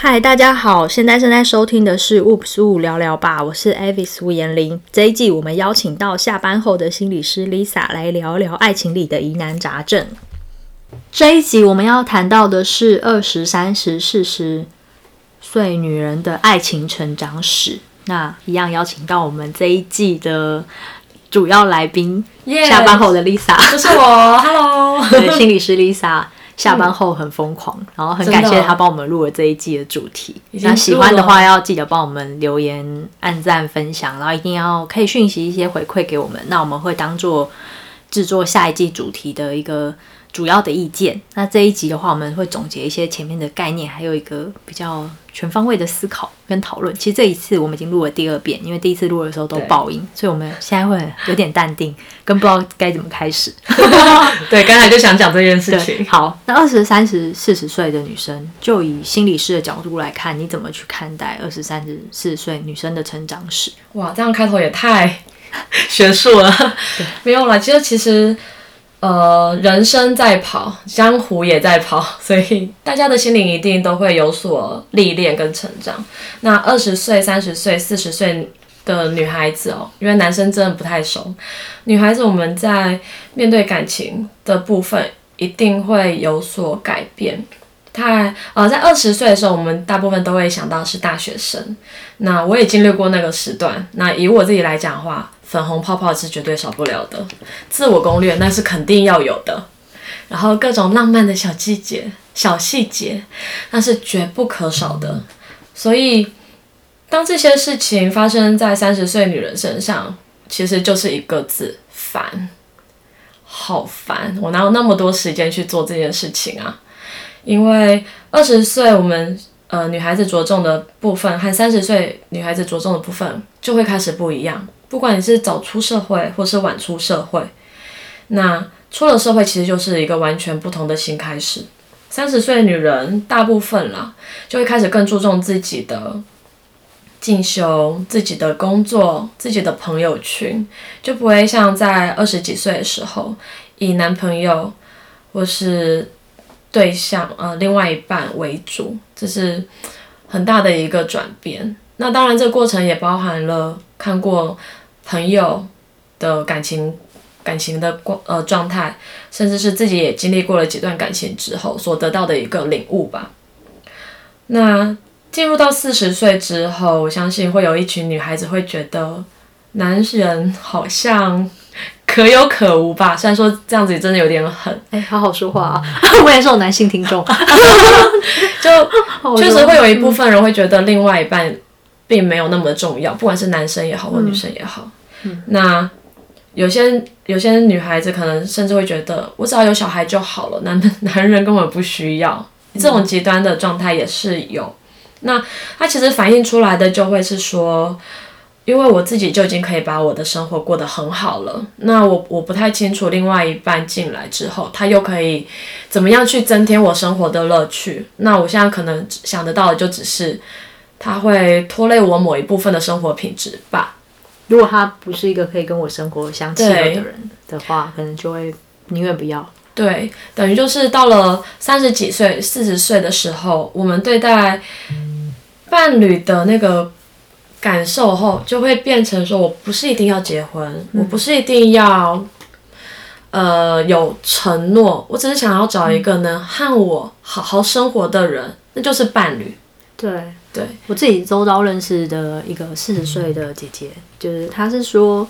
嗨，大家好，现在正在收听的是《Oops 误聊聊吧》，我是 Avis 吴妍玲。这一季我们邀请到下班后的心理师 Lisa 来聊聊爱情里的疑难杂症。这一集我们要谈到的是二十三十四十岁女人的爱情成长史。那一样邀请到我们这一季的主要来宾，yeah, 下班后的 Lisa，这是我，Hello，对，心理师 Lisa。下班后很疯狂，嗯、然后很感谢他帮我们录了这一季的主题。那喜欢的话要记得帮我们留言、按赞、分享，然后一定要可以讯息一些回馈给我们，那我们会当做制作下一季主题的一个。主要的意见。那这一集的话，我们会总结一些前面的概念，还有一个比较全方位的思考跟讨论。其实这一次我们已经录了第二遍，因为第一次录的时候都爆音，所以我们现在会有点淡定，跟不知道该怎么开始。对，刚才就想讲这件事情。好，那二十三十四十岁的女生，就以心理师的角度来看，你怎么去看待二十三十四岁女生的成长史？哇，这样开头也太学术了。没有啦，其实其实。呃，人生在跑，江湖也在跑，所以大家的心灵一定都会有所历练跟成长。那二十岁、三十岁、四十岁的女孩子哦，因为男生真的不太熟，女孩子我们在面对感情的部分一定会有所改变。太呃，在二十岁的时候，我们大部分都会想到是大学生。那我也经历过那个时段。那以我自己来讲的话。粉红泡泡是绝对少不了的，自我攻略那是肯定要有的，然后各种浪漫的小细节、小细节那是绝不可少的。所以，当这些事情发生在三十岁女人身上，其实就是一个字：烦。好烦！我哪有那么多时间去做这件事情啊？因为二十岁我们呃女孩子着重的部分和三十岁女孩子着重的部分就会开始不一样。不管你是早出社会或是晚出社会，那出了社会其实就是一个完全不同的新开始。三十岁的女人大部分啦，就会开始更注重自己的进修、自己的工作、自己的朋友圈，就不会像在二十几岁的时候以男朋友或是对象呃另外一半为主，这是很大的一个转变。那当然，这个过程也包含了看过。朋友的感情、感情的过呃状态，甚至是自己也经历过了几段感情之后所得到的一个领悟吧。那进入到四十岁之后，我相信会有一群女孩子会觉得，男人好像可有可无吧。虽然说这样子真的有点狠，哎、欸，好好说话啊！我也是有男性听众，就确实会有一部分人会觉得另外一半并没有那么重要，不管是男生也好，或女生也好。嗯嗯、那有些有些女孩子可能甚至会觉得，我只要有小孩就好了，男 男人根本不需要。这种极端的状态也是有。那它其实反映出来的就会是说，因为我自己就已经可以把我的生活过得很好了。那我我不太清楚另外一半进来之后，他又可以怎么样去增添我生活的乐趣。那我现在可能想得到的就只是，他会拖累我某一部分的生活品质吧。如果他不是一个可以跟我生活相契合的人的话，可能就会宁愿不要。对，等于就是到了三十几岁、四十岁的时候，我们对待伴侣的那个感受后，就会变成说：我不是一定要结婚，嗯、我不是一定要呃有承诺，我只是想要找一个能和我好好生活的人，那就是伴侣。对。对，我自己周遭认识的一个四十岁的姐姐，就是她是说，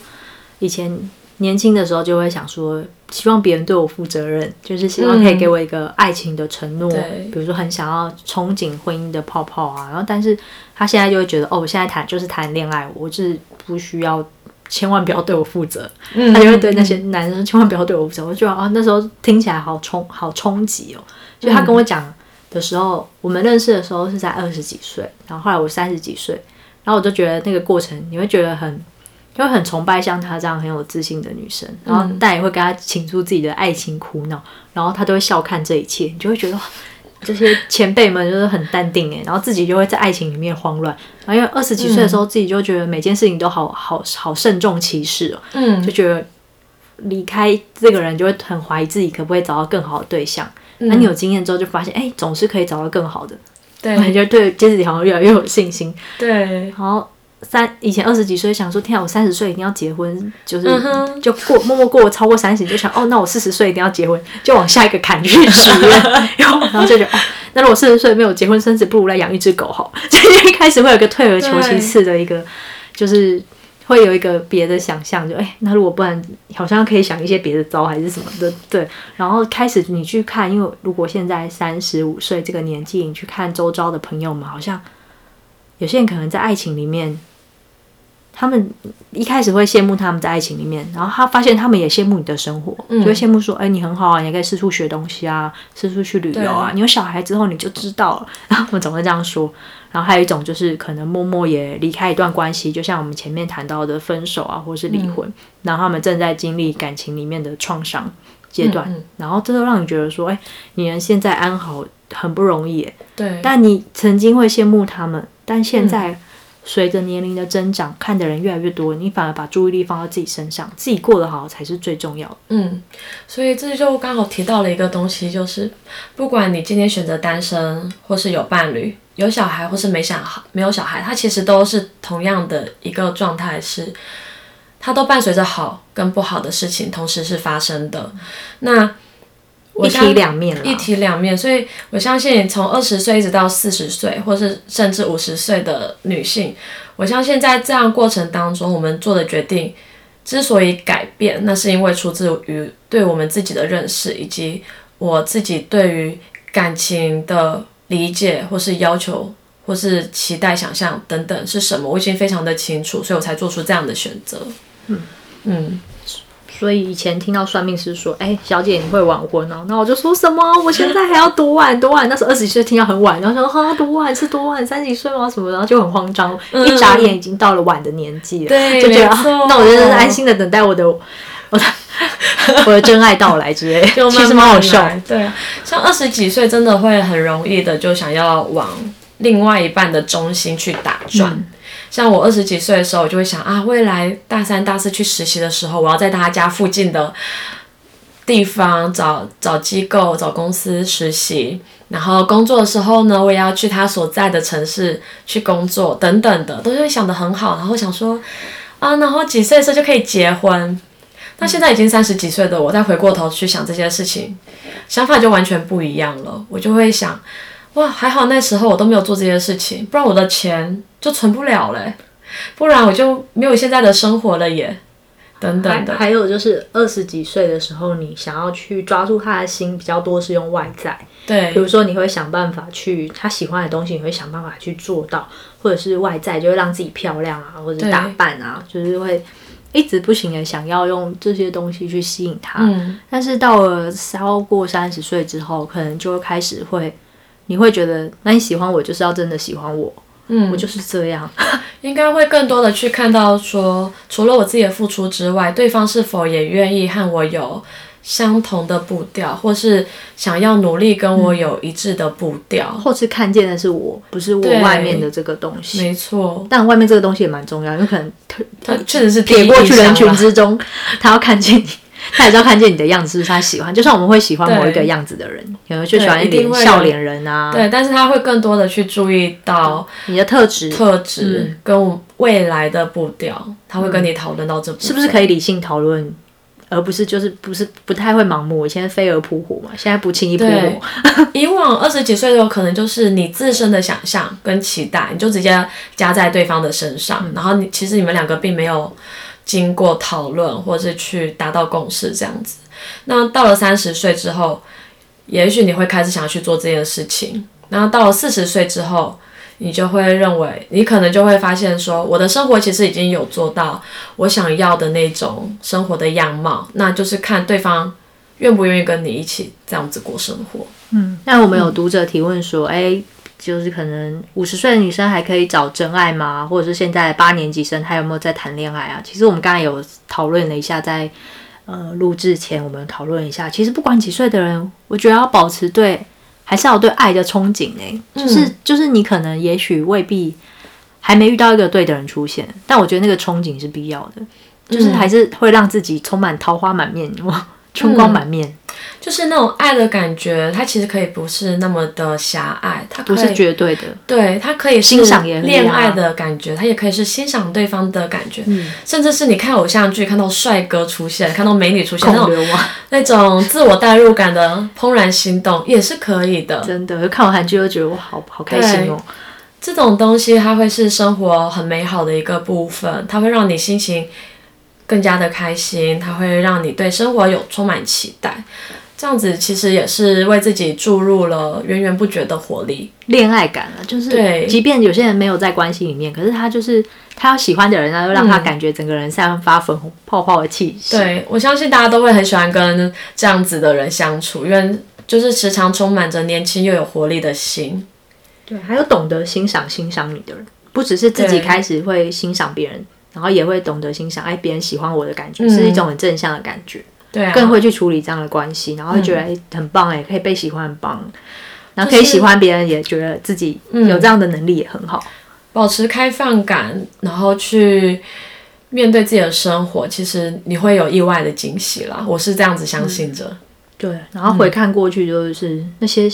以前年轻的时候就会想说，希望别人对我负责任，就是希望可以给我一个爱情的承诺，嗯、比如说很想要憧憬婚姻的泡泡啊。然后，但是她现在就会觉得，哦，我现在谈就是谈恋爱，我就是不需要，千万不要对我负责。嗯、她就会对那些男生千万不要对我负责。我就觉得啊，那时候听起来好冲，好冲击哦。就她跟我讲。嗯的时候，我们认识的时候是在二十几岁，然后后来我三十几岁，然后我就觉得那个过程，你会觉得很，就会很崇拜像她这样很有自信的女生，然后但也会跟她倾诉自己的爱情苦恼，然后她都会笑看这一切，你就会觉得这些前辈们就是很淡定诶，然后自己就会在爱情里面慌乱，然后因为二十几岁的时候自己就觉得每件事情都好好好慎重其事哦，嗯，就觉得离开这个人就会很怀疑自己可不可以找到更好的对象。那你有经验之后就发现，哎、欸，总是可以找到更好的。对，我觉得对接自己好像越来越有信心。对，然后三以前二十几岁想说，天啊，我三十岁一定要结婚，就是、嗯、就过默默过超过三十，就想哦，那我四十岁一定要结婚，就往下一个坎去许愿，然后就觉得哦，那如果四十岁没有结婚生子，不如来养一只狗好，就一开始会有一个退而求其次的一个，就是。会有一个别的想象，就哎，那如果不然，好像可以想一些别的招还是什么的，对。然后开始你去看，因为如果现在三十五岁这个年纪，你去看周遭的朋友们，好像有些人可能在爱情里面。他们一开始会羡慕他们在爱情里面，然后他发现他们也羡慕你的生活，嗯、就会羡慕说：“哎，你很好啊，你可以四处学东西啊，四处去旅游啊。你有小孩之后你就知道了。”然后我们总会这样说。然后还有一种就是可能默默也离开一段关系，就像我们前面谈到的分手啊，或是离婚，嗯、然后他们正在经历感情里面的创伤阶段，然后这都让你觉得说：“哎，你们现在安好很不容易。”对。但你曾经会羡慕他们，但现在。随着年龄的增长，看的人越来越多，你反而把注意力放到自己身上，自己过得好才是最重要的。嗯，所以这就刚好提到了一个东西，就是不管你今天选择单身，或是有伴侣、有小孩，或是没想好没有小孩，它其实都是同样的一个状态，是它都伴随着好跟不好的事情同时是发生的。那一体两面，一体两面，所以我相信从二十岁一直到四十岁，或是甚至五十岁的女性，我相信在这样过程当中，我们做的决定之所以改变，那是因为出自于对我们自己的认识，以及我自己对于感情的理解，或是要求，或是期待、想象等等是什么，我已经非常的清楚，所以我才做出这样的选择。嗯嗯。所以以前听到算命师说：“哎、欸，小姐你会晚婚哦。”那我就说什么？我现在还要多晚多晚？那时候二十几岁听到很晚，然后说：“哈，多晚是多晚？三十几岁吗？什么？”然后就很慌张，嗯、一眨眼已经到了晚的年纪了，对，就觉得错那我就是安心的等待我的我的 我的真爱到来之类，就慢慢其实蛮好笑。对啊，像二十几岁真的会很容易的就想要往另外一半的中心去打转。嗯像我二十几岁的时候，我就会想啊，未来大三、大四去实习的时候，我要在他家附近的地方找找机构、找公司实习。然后工作的时候呢，我也要去他所在的城市去工作，等等的，都会想得很好。然后想说啊，然后几岁的时候就可以结婚。那现在已经三十几岁的我，再回过头去想这些事情，想法就完全不一样了。我就会想。哇，还好那时候我都没有做这些事情，不然我的钱就存不了嘞，不然我就没有现在的生活了耶。等等的，还有就是二十几岁的时候，你想要去抓住他的心比较多是用外在，对，比如说你会想办法去他喜欢的东西，你会想办法去做到，或者是外在就会让自己漂亮啊，或者打扮啊，就是会一直不停的想要用这些东西去吸引他。嗯，但是到了超过三十岁之后，可能就会开始会。你会觉得，那你喜欢我就是要真的喜欢我，嗯，我就是这样，应该会更多的去看到说，除了我自己的付出之外，对方是否也愿意和我有相同的步调，或是想要努力跟我有一致的步调，嗯、或是看见的是我，不是我外面的这个东西，没错。但外面这个东西也蛮重要，因为可能他他确实是撇过去人群之中，他要看见你。他也是要看见你的样子，是他喜欢。就像我们会喜欢某一个样子的人，可能就喜欢一点笑脸人啊。对，但是他会更多的去注意到你的特质、特质跟未来的步调。他会跟你讨论到这部分，是不是可以理性讨论，而不是就是不是不太会盲目。以前飞蛾扑火嘛，现在不轻易扑火。以往二十几岁的时候，可能就是你自身的想象跟期待，你就直接加在对方的身上，然后你其实你们两个并没有。经过讨论，或是去达到共识这样子，那到了三十岁之后，也许你会开始想要去做这件事情。然后到了四十岁之后，你就会认为，你可能就会发现说，我的生活其实已经有做到我想要的那种生活的样貌，那就是看对方愿不愿意跟你一起这样子过生活。嗯，那我们有读者提问说，哎、就是可能五十岁的女生还可以找真爱吗？或者是现在八年级生还有没有在谈恋爱啊？其实我们刚才有讨论了一下在，在呃录制前我们讨论一下，其实不管几岁的人，我觉得要保持对还是要对爱的憧憬呢。就是、嗯、就是你可能也许未必还没遇到一个对的人出现，但我觉得那个憧憬是必要的，就是还是会让自己充满桃花满面。春光满面。嗯就是那种爱的感觉，它其实可以不是那么的狭隘，它不是绝对的，对，它可以欣赏恋爱的感觉，它也可以是欣赏对方的感觉，嗯，甚至是你看偶像剧看到帅哥出现，看到美女出现那种那种自我代入感的怦然心动也是可以的。真的，看完韩剧就觉得我好好开心哦。这种东西它会是生活很美好的一个部分，它会让你心情更加的开心，它会让你对生活有充满期待。这样子其实也是为自己注入了源源不绝的活力、恋爱感了。就是，对，即便有些人没有在关系里面，可是他就是他要喜欢的人，他就让他感觉整个人散发粉红泡泡的气息。对，我相信大家都会很喜欢跟这样子的人相处，因为就是时常充满着年轻又有活力的心。对，还有懂得欣赏欣赏你的人，不只是自己开始会欣赏别人，然后也会懂得欣赏哎别人喜欢我的感觉，嗯，是一种很正向的感觉。对啊，更会去处理这样的关系，然后会觉得很棒哎，可以被喜欢很棒，然后可以喜欢别人，也觉得自己有这样的能力也很好。嗯、保持开放感，然后去面对自己的生活，其实你会有意外的惊喜啦。我是这样子相信着。嗯、对，然后回看过去，就是那些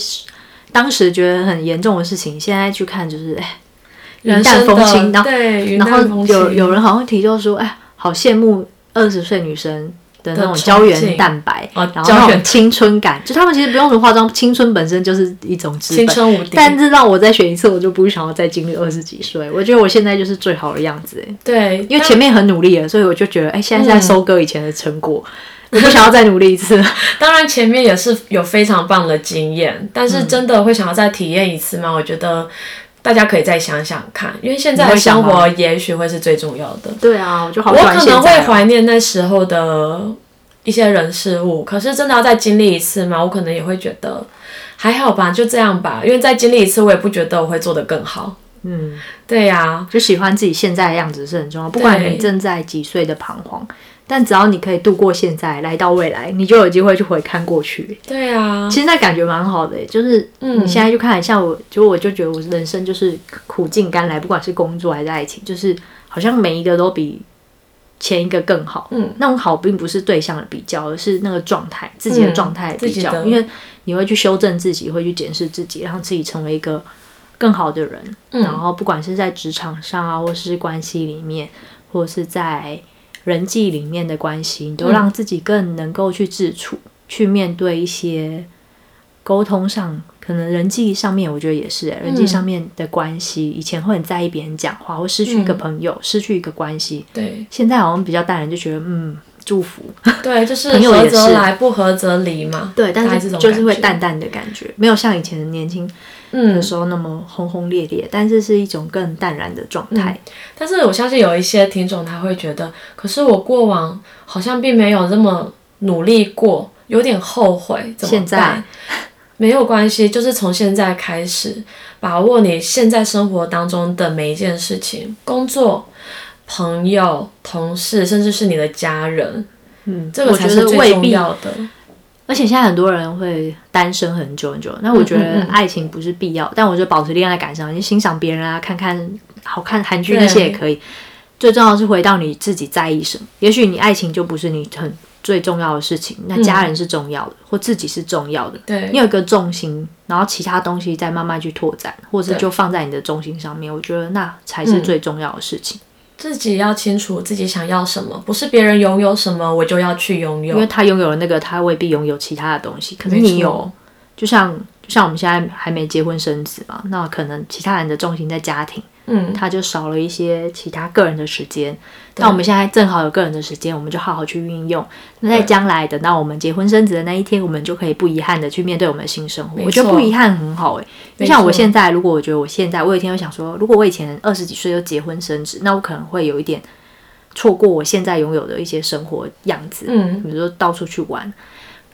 当时觉得很严重的事情，现在去看就是哎，云淡风轻。然后对，然后有有人好像提到说，哎，好羡慕二十岁女生。的那种胶原蛋白，哦、然后那种青春感，就他们其实不用什么化妆，青春本身就是一种资本。青春无敌。但是让我再选一次，我就不想要再经历二十几岁。我觉得我现在就是最好的样子，哎。对，因为前面很努力了，所以我就觉得，哎，现在在收割以前的成果，嗯、我不想要再努力一次。当然前面也是有非常棒的经验，但是真的会想要再体验一次吗？我觉得。大家可以再想想看，因为现在的生活也许会是最重要的。对啊，我就好。我可能会怀念那时候的一些人事物，可是真的要再经历一次吗？我可能也会觉得还好吧，就这样吧。因为再经历一次，我也不觉得我会做得更好。嗯，对呀、啊，就喜欢自己现在的样子是很重要，不管你正在几岁的彷徨。但只要你可以度过现在，来到未来，你就有机会去回看过去。对啊，其实那感觉蛮好的，就是你现在就看，像我，就我就觉得我人生就是苦尽甘来，不管是工作还是爱情，就是好像每一个都比前一个更好。嗯，那种好并不是对象的比较，而是那个状态，自己的状态比较。因为你会去修正自己，会去检视自己，让自己成为一个更好的人。嗯，然后不管是在职场上啊，或是关系里面，或者是在。人际里面的关系，你都让自己更能够去自处，嗯、去面对一些沟通上，可能人际上面，我觉得也是、欸、人际上面的关系。以前会很在意别人讲话，或失去一个朋友，嗯、失去一个关系。对，现在好像比较淡然，就觉得嗯，祝福。对，就是合则来，不合则离嘛。对，但是就是会淡淡的感觉，没有像以前的年轻。嗯，的时候那么轰轰烈烈，但是是一种更淡然的状态。嗯，但是我相信有一些听众他会觉得，可是我过往好像并没有这么努力过，有点后悔，怎么办？现在没有关系，就是从现在开始，把握你现在生活当中的每一件事情，工作、朋友、同事，甚至是你的家人，嗯，这个才是最重要的。而且现在很多人会单身很久很久，那我觉得爱情不是必要，嗯嗯嗯，但我觉得保持恋爱感上，你欣赏别人啊，看看好看韩剧那些也可以。最重要是回到你自己在意什么。也许你爱情就不是你很最重要的事情，那家人是重要的，嗯、或自己是重要的。对，你有一个重心，然后其他东西再慢慢去拓展，或者就放在你的重心上面。我觉得那才是最重要的事情。嗯自己要清楚自己想要什么，不是别人拥有什么我就要去拥有，因为他拥有了那个，他未必拥有其他的东西。可是你有，就像就像我们现在还没结婚生子嘛，那可能其他人的重心在家庭。嗯，他就少了一些其他个人的时间。那我们现在正好有个人的时间，我们就好好去运用。那在将来等到我们结婚生子的那一天，我们就可以不遗憾的去面对我们的新生活。我觉得不遗憾很好诶、欸，就像我现在，如果我觉得我现在，我有一天会想说，如果我以前二十几岁就结婚生子，那我可能会有一点错过我现在拥有的一些生活样子。嗯，比如说到处去玩。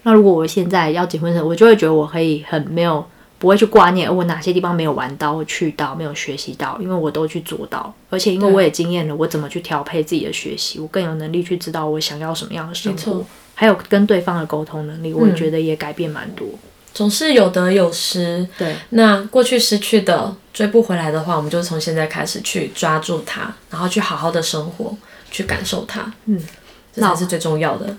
那如果我现在要结婚生，我就会觉得我可以很没有。不会去挂念我哪些地方没有玩到或去到没有学习到，因为我都去做到，而且因为我也经验了我怎么去调配自己的学习，我更有能力去知道我想要什么样的生活，还有跟对方的沟通能力，我也觉得也改变蛮多。嗯，总是有得有失，对，那过去失去的追不回来的话，我们就从现在开始去抓住它，然后去好好的生活，去感受它，嗯，这才是最重要的。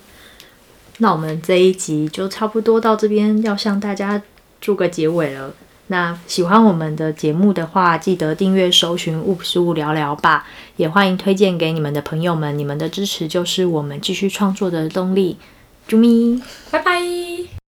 那我们这一集就差不多到这边，要向大家做个结尾了。那喜欢我们的节目的话，记得订阅、搜寻“雾不是雾聊聊吧”，也欢迎推荐给你们的朋友们。你们的支持就是我们继续创作的动力。啾咪，拜拜。